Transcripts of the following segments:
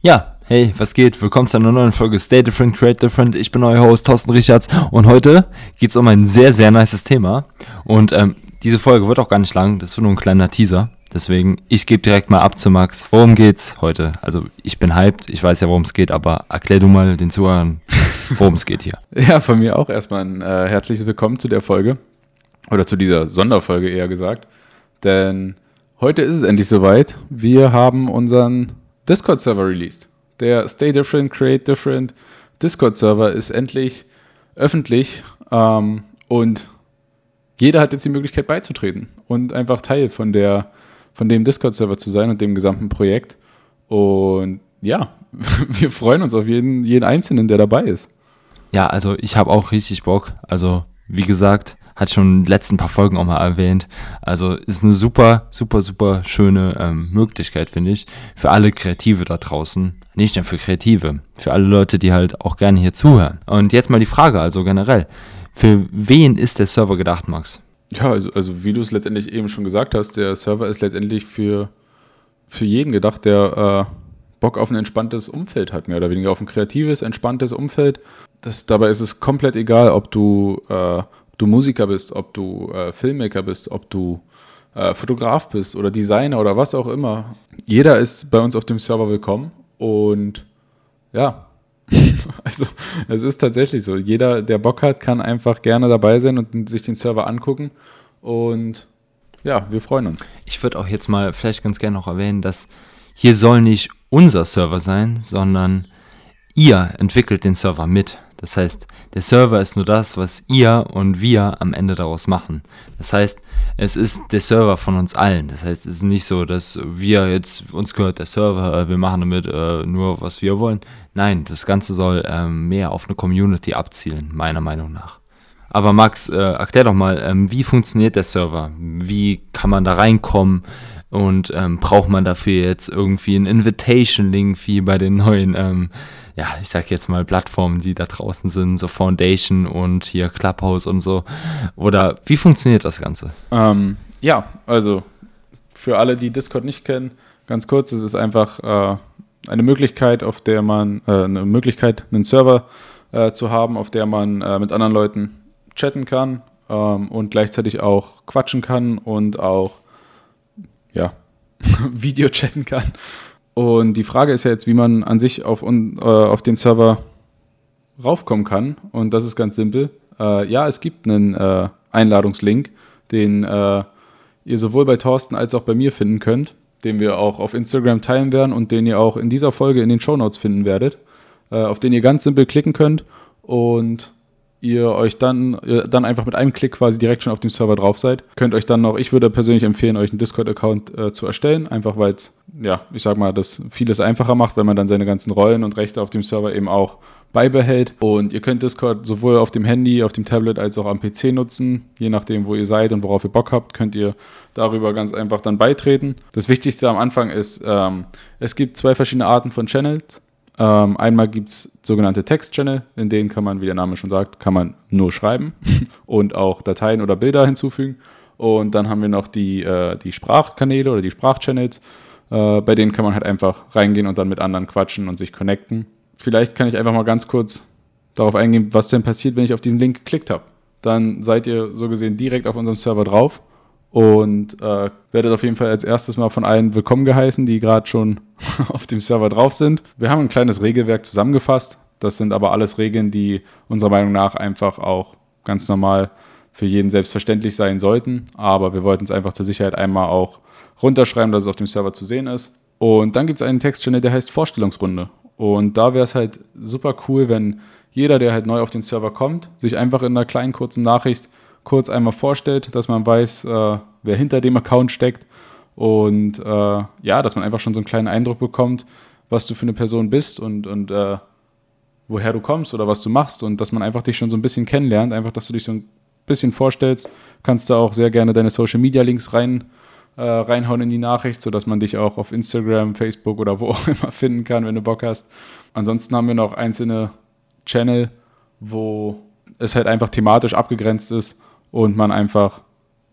Ja, hey, was geht? Willkommen zu einer neuen Folge Stay Different, Create Different. Ich bin euer Host Thorsten Richards und heute geht es um ein sehr, sehr nices Thema. Und ähm, diese Folge wird auch gar nicht lang, das wird nur ein kleiner Teaser. Deswegen, ich gebe direkt mal ab zu Max. Worum geht's heute? Also, ich bin hyped, ich weiß ja, worum es geht, aber erklär du mal den Zuhörern, worum es geht hier. Ja, von mir auch erstmal ein äh, herzliches Willkommen zu der Folge. Oder zu dieser Sonderfolge eher gesagt. Denn heute ist es endlich soweit. Wir haben unseren Discord-Server released. Der Stay Different, Create Different Discord-Server ist endlich öffentlich ähm, und jeder hat jetzt die Möglichkeit beizutreten und einfach Teil von, der, von dem Discord-Server zu sein und dem gesamten Projekt. Und ja, wir freuen uns auf jeden, jeden Einzelnen, der dabei ist. Ja, also ich habe auch richtig Bock. Also, wie gesagt, hat schon in den letzten paar Folgen auch mal erwähnt. Also ist eine super, super, super schöne ähm, Möglichkeit, finde ich, für alle Kreative da draußen. Nicht nur für Kreative, für alle Leute, die halt auch gerne hier zuhören. Und jetzt mal die Frage, also generell, für wen ist der Server gedacht, Max? Ja, also, also wie du es letztendlich eben schon gesagt hast, der Server ist letztendlich für, für jeden gedacht, der äh, Bock auf ein entspanntes Umfeld hat, mehr oder weniger auf ein kreatives, entspanntes Umfeld. Das, dabei ist es komplett egal, ob du äh, du Musiker bist, ob du äh, Filmmaker bist, ob du äh, Fotograf bist oder Designer oder was auch immer. Jeder ist bei uns auf dem Server willkommen und ja, also es ist tatsächlich so. Jeder, der Bock hat, kann einfach gerne dabei sein und sich den Server angucken und ja, wir freuen uns. Ich würde auch jetzt mal vielleicht ganz gerne noch erwähnen, dass hier soll nicht unser Server sein, sondern ihr entwickelt den Server mit. Das heißt, der Server ist nur das, was ihr und wir am Ende daraus machen. Das heißt, es ist der Server von uns allen. Das heißt, es ist nicht so, dass wir jetzt, uns gehört der Server, äh, wir machen damit äh, nur, was wir wollen. Nein, das Ganze soll ähm, mehr auf eine Community abzielen, meiner Meinung nach. Aber Max, äh, erklär doch mal, ähm, wie funktioniert der Server? Wie kann man da reinkommen? Und ähm, braucht man dafür jetzt irgendwie einen Invitation-Link wie bei den neuen ähm, ja, ich sag jetzt mal Plattformen, die da draußen sind, so Foundation und hier Clubhouse und so. Oder wie funktioniert das Ganze? Ähm, ja, also für alle, die Discord nicht kennen, ganz kurz, es ist einfach äh, eine Möglichkeit, auf der man, äh, eine Möglichkeit, einen Server äh, zu haben, auf der man äh, mit anderen Leuten chatten kann ähm, und gleichzeitig auch quatschen kann und auch, ja, Video chatten kann. Und die Frage ist ja jetzt, wie man an sich auf, äh, auf den Server raufkommen kann. Und das ist ganz simpel. Äh, ja, es gibt einen äh, Einladungslink, den äh, ihr sowohl bei Thorsten als auch bei mir finden könnt, den wir auch auf Instagram teilen werden und den ihr auch in dieser Folge in den Show Notes finden werdet, äh, auf den ihr ganz simpel klicken könnt und ihr euch dann, dann einfach mit einem Klick quasi direkt schon auf dem Server drauf seid. Könnt euch dann noch, ich würde persönlich empfehlen, euch einen Discord-Account äh, zu erstellen, einfach weil es, ja, ich sag mal, das vieles einfacher macht, wenn man dann seine ganzen Rollen und Rechte auf dem Server eben auch beibehält. Und ihr könnt Discord sowohl auf dem Handy, auf dem Tablet als auch am PC nutzen. Je nachdem, wo ihr seid und worauf ihr Bock habt, könnt ihr darüber ganz einfach dann beitreten. Das Wichtigste am Anfang ist, ähm, es gibt zwei verschiedene Arten von Channels. Ähm, einmal gibt es sogenannte Text-Channel, in denen kann man, wie der Name schon sagt, kann man nur schreiben und auch Dateien oder Bilder hinzufügen. Und dann haben wir noch die, äh, die Sprachkanäle oder die Sprachchannels, äh, bei denen kann man halt einfach reingehen und dann mit anderen quatschen und sich connecten. Vielleicht kann ich einfach mal ganz kurz darauf eingehen, was denn passiert, wenn ich auf diesen Link geklickt habe. Dann seid ihr so gesehen direkt auf unserem Server drauf und äh, werdet auf jeden Fall als erstes mal von allen willkommen geheißen, die gerade schon auf dem Server drauf sind. Wir haben ein kleines Regelwerk zusammengefasst. Das sind aber alles Regeln, die unserer Meinung nach einfach auch ganz normal für jeden selbstverständlich sein sollten. Aber wir wollten es einfach zur Sicherheit einmal auch runterschreiben, dass es auf dem Server zu sehen ist. Und dann gibt es einen Textchannel, der heißt Vorstellungsrunde. Und da wäre es halt super cool, wenn jeder, der halt neu auf den Server kommt, sich einfach in einer kleinen kurzen Nachricht kurz einmal vorstellt, dass man weiß, äh, wer hinter dem Account steckt und äh, ja, dass man einfach schon so einen kleinen Eindruck bekommt, was du für eine Person bist und, und äh, woher du kommst oder was du machst und dass man einfach dich schon so ein bisschen kennenlernt, einfach, dass du dich so ein bisschen vorstellst, kannst du auch sehr gerne deine Social Media Links rein, äh, reinhauen in die Nachricht, sodass man dich auch auf Instagram, Facebook oder wo auch immer finden kann, wenn du Bock hast. Ansonsten haben wir noch einzelne Channel, wo es halt einfach thematisch abgegrenzt ist und man einfach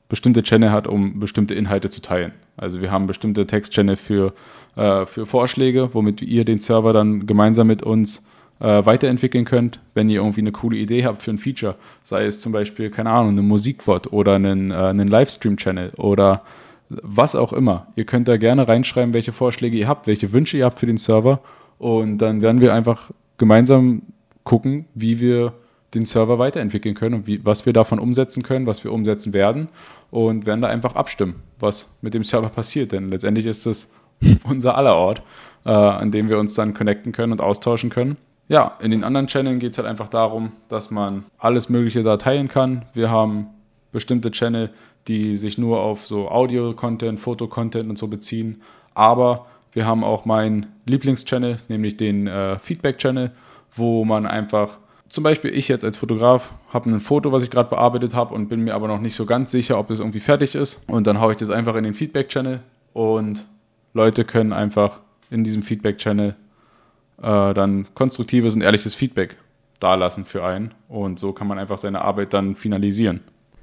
bestimmte Channel hat, um bestimmte Inhalte zu teilen. Also wir haben bestimmte Text-Channel für, äh, für Vorschläge, womit ihr den Server dann gemeinsam mit uns äh, weiterentwickeln könnt, wenn ihr irgendwie eine coole Idee habt für ein Feature. Sei es zum Beispiel, keine Ahnung, einen Musikbot oder einen, äh, einen Livestream-Channel oder was auch immer. Ihr könnt da gerne reinschreiben, welche Vorschläge ihr habt, welche Wünsche ihr habt für den Server. Und dann werden wir einfach gemeinsam gucken, wie wir den Server weiterentwickeln können und wie, was wir davon umsetzen können, was wir umsetzen werden und werden da einfach abstimmen, was mit dem Server passiert. Denn letztendlich ist es unser aller Ort, äh, an dem wir uns dann connecten können und austauschen können. Ja, in den anderen Channeln geht es halt einfach darum, dass man alles Mögliche da teilen kann. Wir haben bestimmte Channel, die sich nur auf so Audio-Content, Foto-Content und so beziehen. Aber wir haben auch meinen Lieblingschannel, nämlich den äh, Feedback-Channel, wo man einfach, zum Beispiel ich jetzt als Fotograf, habe ein Foto, was ich gerade bearbeitet habe und bin mir aber noch nicht so ganz sicher, ob es irgendwie fertig ist. Und dann haue ich das einfach in den Feedback-Channel und Leute können einfach in diesem Feedback-Channel äh, dann konstruktives und ehrliches Feedback dalassen für einen. Und so kann man einfach seine Arbeit dann finalisieren.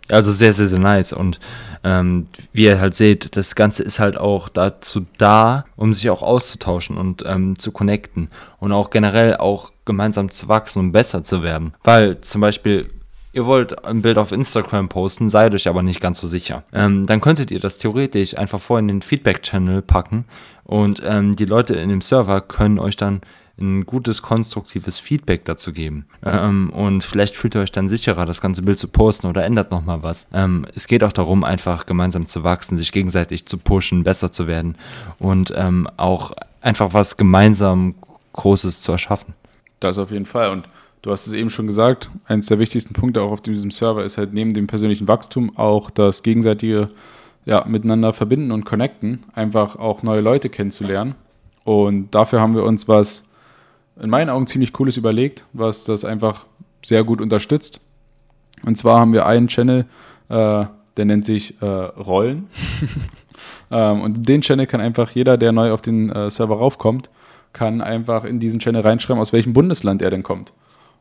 Also sehr, sehr, sehr nice. Und ähm, wie ihr halt seht, das Ganze ist halt auch dazu da, um sich auch auszutauschen und ähm, zu connecten. Und auch generell auch gemeinsam zu wachsen und besser zu werden. Weil zum Beispiel, ihr wollt ein Bild auf Instagram posten, seid euch aber nicht ganz so sicher. Ähm, dann könntet ihr das theoretisch einfach vorher in den Feedback-Channel packen und ähm, die Leute in dem Server können euch dann ein gutes, konstruktives Feedback dazu geben. Ähm, und vielleicht fühlt ihr euch dann sicherer, das ganze Bild zu posten oder ändert nochmal was. Ähm, es geht auch darum, einfach gemeinsam zu wachsen, sich gegenseitig zu pushen, besser zu werden und ähm, auch einfach was gemeinsam Großes zu erschaffen. Das auf jeden Fall. Und du hast es eben schon gesagt, eines der wichtigsten Punkte auch auf diesem Server ist halt neben dem persönlichen Wachstum auch das gegenseitige ja, miteinander verbinden und connecten, einfach auch neue Leute kennenzulernen. Und dafür haben wir uns was in meinen Augen ziemlich cooles überlegt, was das einfach sehr gut unterstützt. Und zwar haben wir einen Channel, äh, der nennt sich äh, Rollen. ähm, und den Channel kann einfach jeder, der neu auf den äh, Server raufkommt, kann einfach in diesen Channel reinschreiben, aus welchem Bundesland er denn kommt.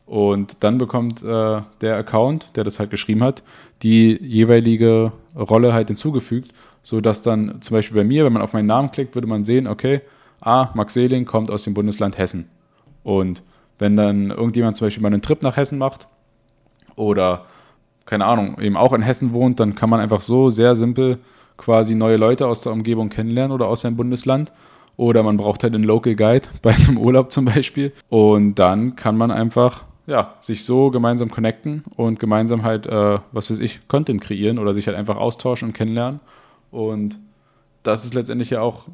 Und dann bekommt äh, der Account, der das halt geschrieben hat, die jeweilige Rolle halt hinzugefügt, sodass dann zum Beispiel bei mir, wenn man auf meinen Namen klickt, würde man sehen, okay, ah, Max Seeling kommt aus dem Bundesland Hessen. Und wenn dann irgendjemand zum Beispiel mal einen Trip nach Hessen macht oder keine Ahnung, eben auch in Hessen wohnt, dann kann man einfach so sehr simpel quasi neue Leute aus der Umgebung kennenlernen oder aus seinem Bundesland. Oder man braucht halt einen Local Guide bei einem Urlaub zum Beispiel. Und dann kann man einfach ja, sich so gemeinsam connecten und gemeinsam halt, äh, was weiß ich, Content kreieren oder sich halt einfach austauschen und kennenlernen. Und das ist letztendlich ja auch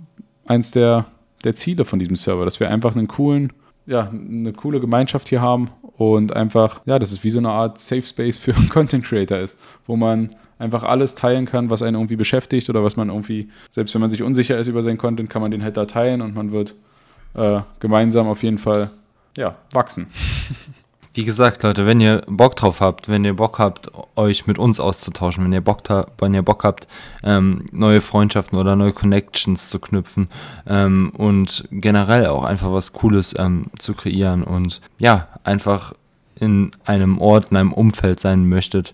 eins der, der Ziele von diesem Server, dass wir einfach einen coolen ja, eine coole Gemeinschaft hier haben und einfach, ja, das ist wie so eine Art Safe Space für Content Creator ist, wo man einfach alles teilen kann, was einen irgendwie beschäftigt oder was man irgendwie, selbst wenn man sich unsicher ist über seinen Content, kann man den halt da teilen und man wird äh, gemeinsam auf jeden Fall, ja, wachsen. Wie gesagt, Leute, wenn ihr Bock drauf habt, wenn ihr Bock habt, euch mit uns auszutauschen, wenn ihr Bock, wenn ihr Bock habt, ähm, neue Freundschaften oder neue Connections zu knüpfen ähm, und generell auch einfach was Cooles ähm, zu kreieren und ja, einfach in einem Ort, in einem Umfeld sein möchtet,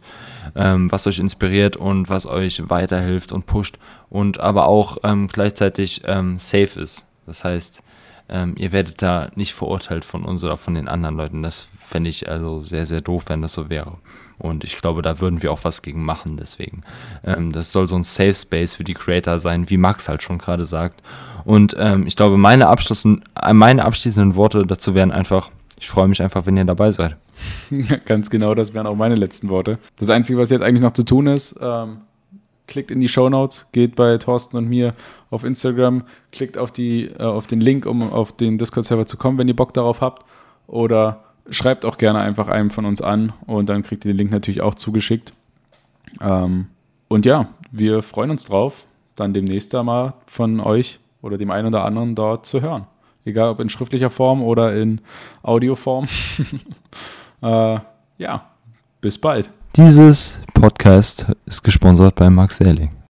ähm, was euch inspiriert und was euch weiterhilft und pusht und aber auch ähm, gleichzeitig ähm, safe ist. Das heißt, ähm, ihr werdet da nicht verurteilt von uns oder von den anderen Leuten. Das fände ich also sehr, sehr doof, wenn das so wäre. Und ich glaube, da würden wir auch was gegen machen. Deswegen, ähm, das soll so ein Safe Space für die Creator sein, wie Max halt schon gerade sagt. Und ähm, ich glaube, meine, Abschließenden, äh, meine abschließenden Worte dazu wären einfach, ich freue mich einfach, wenn ihr dabei seid. Ganz genau, das wären auch meine letzten Worte. Das Einzige, was jetzt eigentlich noch zu tun ist, ähm, klickt in die Show Notes, geht bei Thorsten und mir auf Instagram, klickt auf, die, äh, auf den Link, um auf den Discord-Server zu kommen, wenn ihr Bock darauf habt. Oder schreibt auch gerne einfach einem von uns an und dann kriegt ihr den Link natürlich auch zugeschickt. Ähm, und ja, wir freuen uns drauf, dann demnächst einmal von euch oder dem einen oder anderen dort zu hören. Egal ob in schriftlicher Form oder in Audioform. äh, ja, bis bald. Dieses Podcast ist gesponsert bei Max Erling.